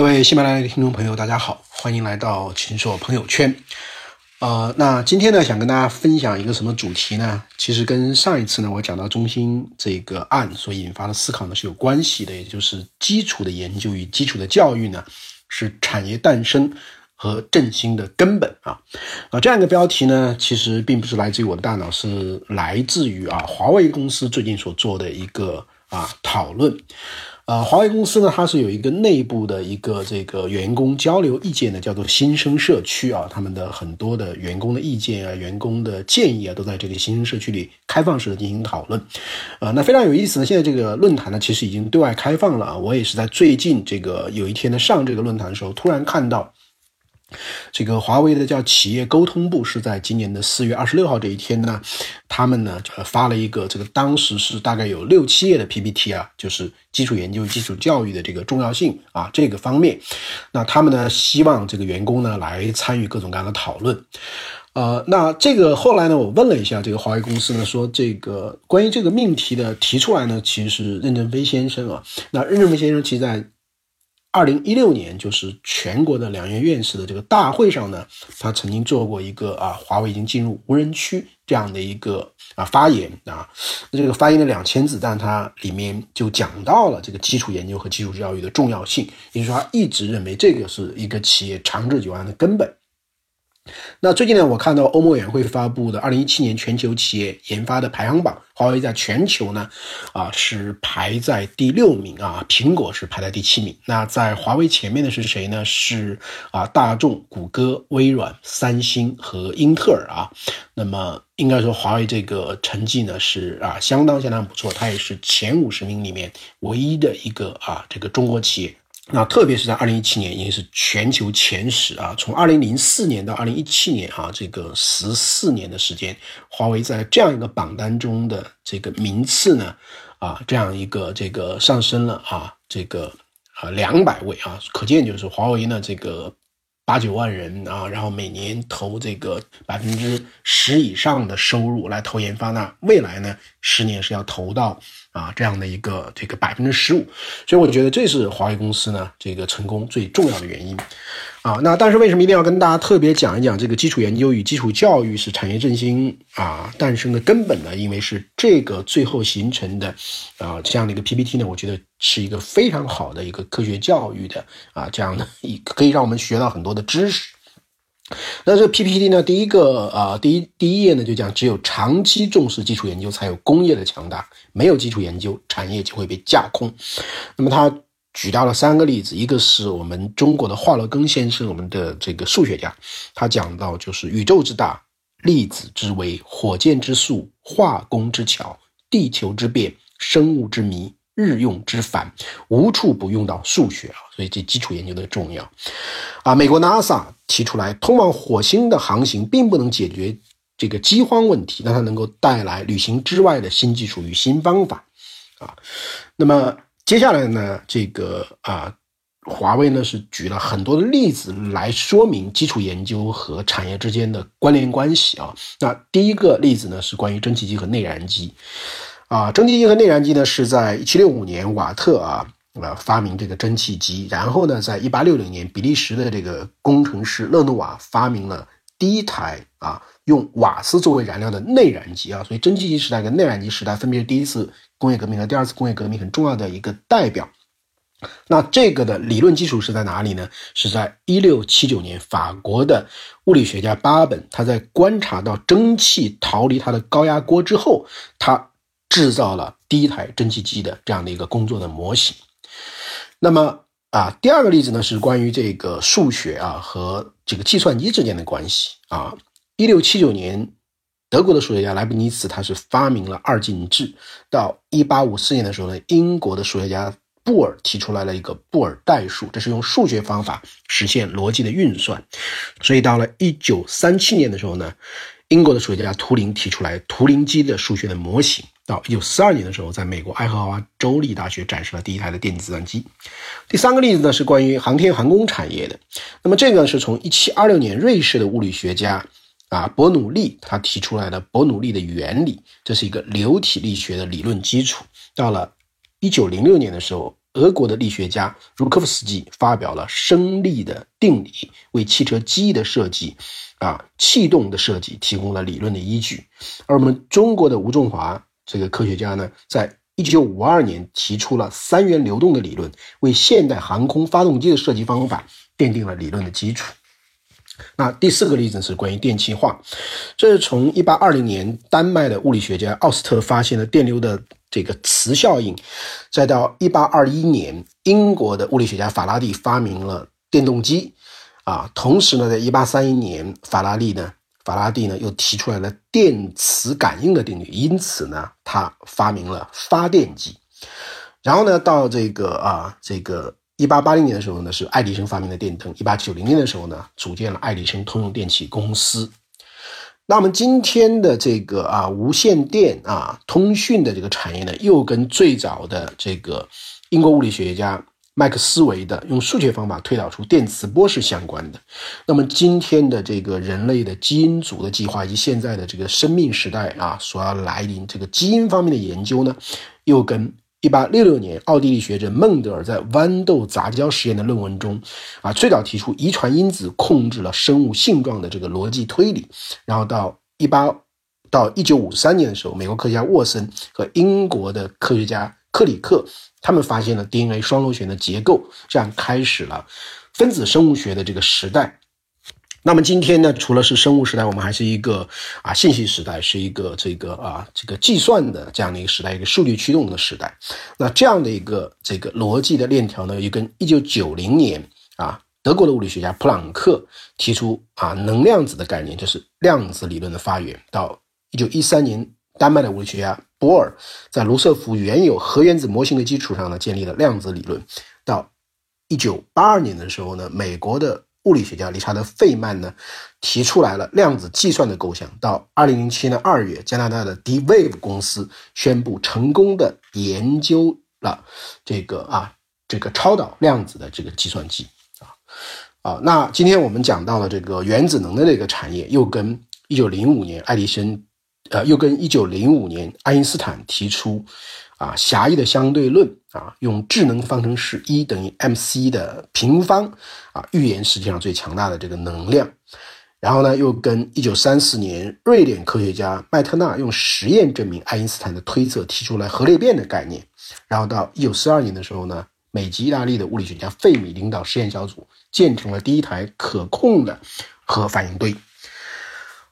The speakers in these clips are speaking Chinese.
各位喜马拉雅的听众朋友，大家好，欢迎来到秦朔朋友圈。呃，那今天呢，想跟大家分享一个什么主题呢？其实跟上一次呢，我讲到中心这个案所引发的思考呢是有关系的，也就是基础的研究与基础的教育呢，是产业诞生和振兴的根本啊。啊，这样一个标题呢，其实并不是来自于我的大脑，是来自于啊华为公司最近所做的一个啊讨论。呃，华为公司呢，它是有一个内部的一个这个员工交流意见的，叫做新生社区啊。他们的很多的员工的意见啊、员工的建议啊，都在这个新生社区里开放式的进行讨论。呃，那非常有意思呢。现在这个论坛呢，其实已经对外开放了啊。我也是在最近这个有一天呢上这个论坛的时候，突然看到。这个华为的叫企业沟通部是在今年的四月二十六号这一天呢，他们呢发了一个这个当时是大概有六七页的 PPT 啊，就是基础研究、基础教育的这个重要性啊这个方面，那他们呢希望这个员工呢来参与各种各样的讨论，呃，那这个后来呢我问了一下这个华为公司呢，说这个关于这个命题的提出来呢，其实是任正非先生啊，那任正非先生其实在。二零一六年，就是全国的两院院士的这个大会上呢，他曾经做过一个啊，华为已经进入无人区这样的一个啊发言啊。那这个发言的两千字，但他里面就讲到了这个基础研究和基础教育的重要性，也就是说，他一直认为这个是一个企业长治久安的根本。那最近呢，我看到欧盟委员会发布的二零一七年全球企业研发的排行榜，华为在全球呢，啊是排在第六名啊，苹果是排在第七名。那在华为前面的是谁呢？是啊，大众、谷歌、微软、三星和英特尔啊。那么应该说，华为这个成绩呢是啊相当相当不错，它也是前五十名里面唯一的一个啊这个中国企业。那特别是在二零一七年，已经是全球前十啊！从二零零四年到二零一七年啊，这个十四年的时间，华为在这样一个榜单中的这个名次呢，啊，这样一个这个上升了啊，这个啊两百位啊，可见就是华为呢这个。八九万人啊，然后每年投这个百分之十以上的收入来投研发，那未来呢，十年是要投到啊这样的一个这个百分之十五，所以我觉得这是华为公司呢这个成功最重要的原因。啊，那但是为什么一定要跟大家特别讲一讲这个基础研究与基础教育是产业振兴啊诞生的根本呢？因为是这个最后形成的啊这样的一个 PPT 呢，我觉得是一个非常好的一个科学教育的啊这样的一可以让我们学到很多的知识。那这 PPT 呢，第一个啊第一第一页呢就讲，只有长期重视基础研究，才有工业的强大；没有基础研究，产业就会被架空。那么它。举到了三个例子，一个是我们中国的华罗庚先生，我们的这个数学家，他讲到就是宇宙之大，粒子之微，火箭之速，化工之巧，地球之变，生物之谜，日用之繁，无处不用到数学啊，所以这基础研究的重要啊。美国 NASA 提出来，通往火星的航行并不能解决这个饥荒问题，但它能够带来旅行之外的新技术与新方法啊。那么。接下来呢，这个啊，华为呢是举了很多的例子来说明基础研究和产业之间的关联关系啊。那第一个例子呢是关于蒸汽机和内燃机，啊，蒸汽机和内燃机呢是在一七六五年瓦特啊啊发明这个蒸汽机，然后呢，在一八六零年比利时的这个工程师勒诺瓦发明了第一台啊用瓦斯作为燃料的内燃机啊，所以蒸汽机时代跟内燃机时代分别是第一次。工业革命和第二次工业革命很重要的一个代表，那这个的理论基础是在哪里呢？是在一六七九年，法国的物理学家巴本，他在观察到蒸汽逃离他的高压锅之后，他制造了第一台蒸汽机的这样的一个工作的模型。那么啊，第二个例子呢是关于这个数学啊和这个计算机之间的关系啊，一六七九年。德国的数学家莱布尼茨，他是发明了二进制。到一八五四年的时候呢，英国的数学家布尔提出来了一个布尔代数，这是用数学方法实现逻辑的运算。所以到了一九三七年的时候呢，英国的数学家图灵提出来图灵机的数学的模型。到一九四二年的时候，在美国爱荷华州立大学展示了第一台的电子计算机。第三个例子呢，是关于航天航空产业的。那么这个是从一七二六年瑞士的物理学家。啊，伯努利他提出来的伯努利的原理，这是一个流体力学的理论基础。到了一九零六年的时候，俄国的力学家茹科夫斯基发表了升力的定理，为汽车机翼的设计，啊，气动的设计提供了理论的依据。而我们中国的吴仲华这个科学家呢，在一九五二年提出了三元流动的理论，为现代航空发动机的设计方法奠定了理论的基础。那第四个例子是关于电气化，这是从一八二零年丹麦的物理学家奥斯特发现了电流的。这个磁效应，再到一八二一年，英国的物理学家法拉第发明了电动机，啊，同时呢，在一八三一年，法拉利呢，法拉第呢又提出来了电磁感应的定律，因此呢，他发明了发电机。然后呢，到这个啊，这个一八八零年的时候呢，是爱迪生发明的电灯。一八九零年的时候呢，组建了爱迪生通用电气公司。那么今天的这个啊无线电啊通讯的这个产业呢，又跟最早的这个英国物理学家麦克斯韦的用数学方法推导出电磁波是相关的。那么今天的这个人类的基因组的计划以及现在的这个生命时代啊所要来临这个基因方面的研究呢，又跟。一八六六年，奥地利学者孟德尔在豌豆杂交实验的论文中，啊，最早提出遗传因子控制了生物性状的这个逻辑推理。然后到一八到一九五三年的时候，美国科学家沃森和英国的科学家克里克，他们发现了 DNA 双螺旋的结构，这样开始了分子生物学的这个时代。那么今天呢，除了是生物时代，我们还是一个啊信息时代，是一个这个啊这个计算的这样的一个时代，一个数据驱动的时代。那这样的一个这个逻辑的链条呢，又跟一九九零年啊德国的物理学家普朗克提出啊能量子的概念，就是量子理论的发源。到一九一三年，丹麦的物理学家波尔在卢瑟福原有核原子模型的基础上呢，建立了量子理论。到一九八二年的时候呢，美国的物理学家理查德·费曼呢，提出来了量子计算的构想。到二零零七年二月，加拿大的 D-Wave 公司宣布成功的研究了这个啊这个超导量子的这个计算机啊啊。那今天我们讲到了这个原子能的这个产业，又跟一九零五年爱迪生，呃，又跟一九零五年爱因斯坦提出。啊，狭义的相对论啊，用智能方程式 E 等于 mc 的平方啊，预言世界上最强大的这个能量。然后呢，又跟1934年瑞典科学家麦特纳用实验证明爱因斯坦的推测，提出来核裂变的概念。然后到1942年的时候呢，美籍意大利的物理学家费米领导实验小组建成了第一台可控的核反应堆。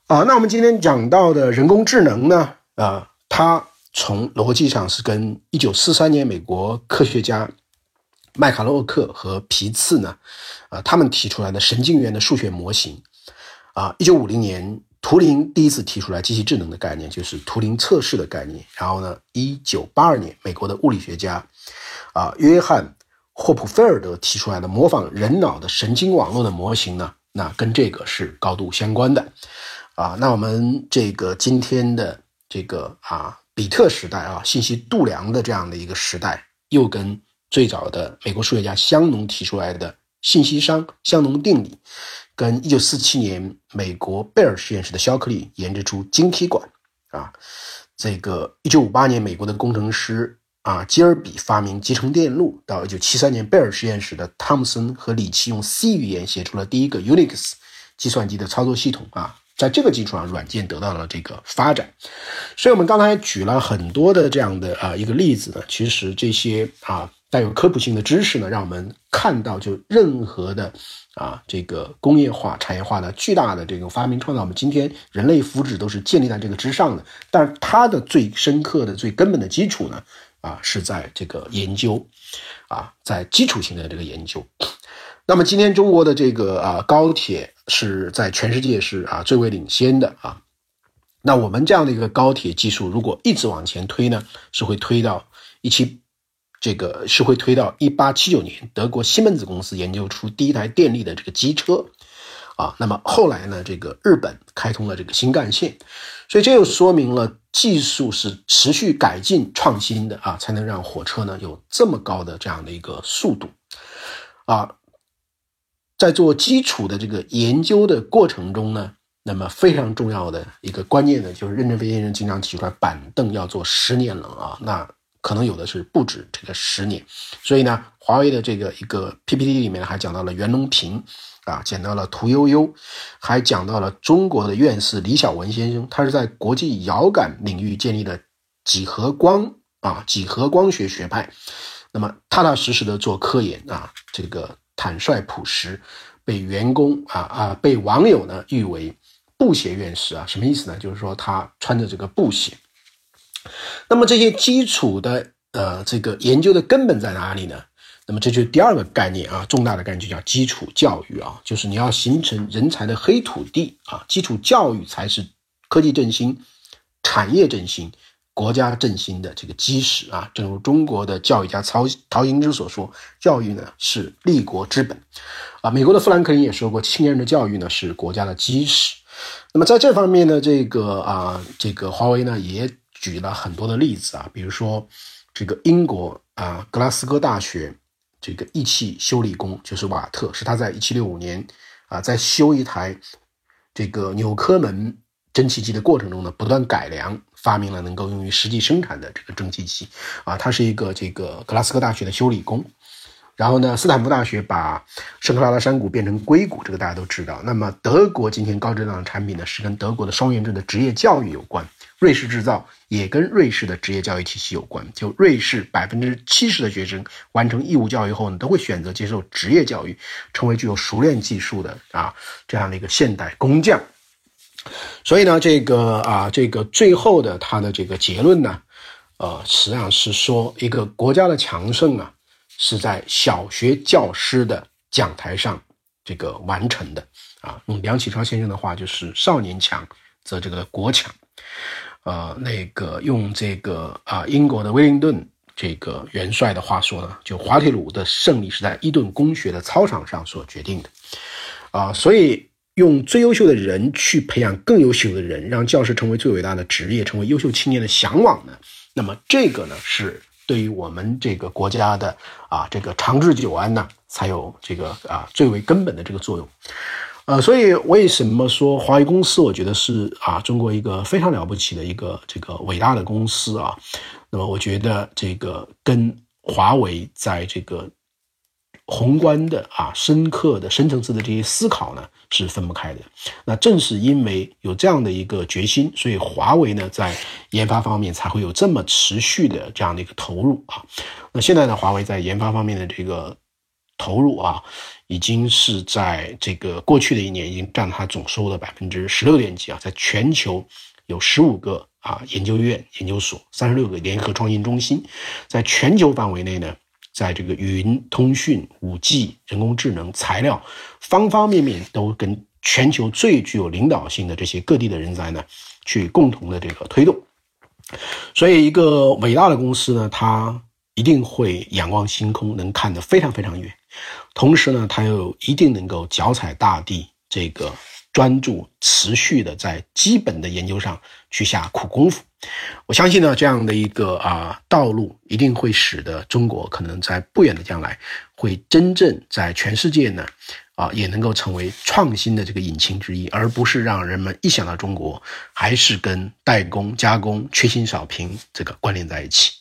啊，那我们今天讲到的人工智能呢，啊，它。从逻辑上是跟一九四三年美国科学家麦卡洛克和皮茨呢，啊，他们提出来的神经元的数学模型，啊，一九五零年图灵第一次提出来机器智能的概念，就是图灵测试的概念。然后呢，一九八二年美国的物理学家啊约翰霍普菲尔德提出来的模仿人脑的神经网络的模型呢，那跟这个是高度相关的，啊，那我们这个今天的这个啊。比特时代啊，信息度量的这样的一个时代，又跟最早的美国数学家香农提出来的信息商香农定理，跟一九四七年美国贝尔实验室的肖克利研制出晶体管啊，这个一九五八年美国的工程师啊基尔比发明集成电路，到一九七三年贝尔实验室的汤姆森和里奇用 C 语言写出了第一个 Unix 计算机的操作系统啊。在这个基础上，软件得到了这个发展，所以我们刚才举了很多的这样的啊一个例子呢。其实这些啊带有科普性的知识呢，让我们看到，就任何的啊这个工业化、产业化的巨大的这个发明创造，我们今天人类福祉都是建立在这个之上的。但是它的最深刻的、最根本的基础呢，啊是在这个研究，啊在基础性的这个研究。那么今天中国的这个啊高铁是在全世界是啊最为领先的啊，那我们这样的一个高铁技术如果一直往前推呢，是会推到一七，这个是会推到一八七九年德国西门子公司研究出第一台电力的这个机车，啊，那么后来呢这个日本开通了这个新干线，所以这又说明了技术是持续改进创新的啊，才能让火车呢有这么高的这样的一个速度，啊。在做基础的这个研究的过程中呢，那么非常重要的一个关键呢就是任正非先生经常提出来，板凳要做十年冷啊。那可能有的是不止这个十年。所以呢，华为的这个一个 PPT 里面还讲到了袁隆平啊，讲到了屠呦呦，还讲到了中国的院士李小文先生，他是在国际遥感领域建立了几何光啊几何光学学派，那么踏踏实实的做科研啊，这个坦率朴实，被员工啊啊被网友呢誉为布鞋院士啊，什么意思呢？就是说他穿着这个布鞋。那么这些基础的呃这个研究的根本在哪里呢？那么这就是第二个概念啊，重大的概念就叫基础教育啊，就是你要形成人才的黑土地啊，基础教育才是科技振兴、产业振兴、国家振兴的这个基石啊。正如中国的教育家曹陶行知所说，教育呢是立国之本啊。美国的富兰克林也说过，青年人的教育呢是国家的基石。那么在这方面呢，这个啊，这个华为呢也举了很多的例子啊，比如说这个英国啊，格拉斯哥大学。这个仪器修理工就是瓦特，是他在一七六五年啊，在修一台这个纽科门蒸汽机的过程中呢，不断改良，发明了能够用于实际生产的这个蒸汽机啊。他是一个这个格拉斯哥大学的修理工。然后呢，斯坦福大学把圣克拉拉山谷变成硅谷，这个大家都知道。那么德国今天高质量的产品呢，是跟德国的双元制的职业教育有关。瑞士制造也跟瑞士的职业教育体系有关。就瑞士百分之七十的学生完成义务教育后呢，都会选择接受职业教育，成为具有熟练技术的啊这样的一个现代工匠。所以呢，这个啊，这个最后的他的这个结论呢，呃，实际上是说一个国家的强盛啊，是在小学教师的讲台上这个完成的啊。用梁启超先生的话就是“少年强则这个国强”。呃，那个用这个啊，英国的威灵顿这个元帅的话说呢，就滑铁卢的胜利是在伊顿公学的操场上所决定的，啊，所以用最优秀的人去培养更优秀的人，让教师成为最伟大的职业，成为优秀青年的向往呢，那么这个呢，是对于我们这个国家的啊，这个长治久安呢，才有这个啊最为根本的这个作用。呃，所以为什么说华为公司，我觉得是啊，中国一个非常了不起的一个这个伟大的公司啊。那么，我觉得这个跟华为在这个宏观的啊、深刻的、深层次的这些思考呢是分不开的。那正是因为有这样的一个决心，所以华为呢在研发方面才会有这么持续的这样的一个投入啊。那现在呢，华为在研发方面的这个投入啊。已经是在这个过去的一年，已经占了它总收入的百分之十六点几啊！在全球有十五个啊研究院、研究所，三十六个联合创新中心，在全球范围内呢，在这个云通讯、五 G、人工智能、材料方方面面，都跟全球最具有领导性的这些各地的人才呢，去共同的这个推动。所以，一个伟大的公司呢，它一定会仰望星空，能看得非常非常远。同时呢，他又一定能够脚踩大地，这个专注持续的在基本的研究上去下苦功夫。我相信呢，这样的一个啊道路，一定会使得中国可能在不远的将来，会真正在全世界呢，啊也能够成为创新的这个引擎之一，而不是让人们一想到中国，还是跟代工加工、缺芯少屏这个关联在一起。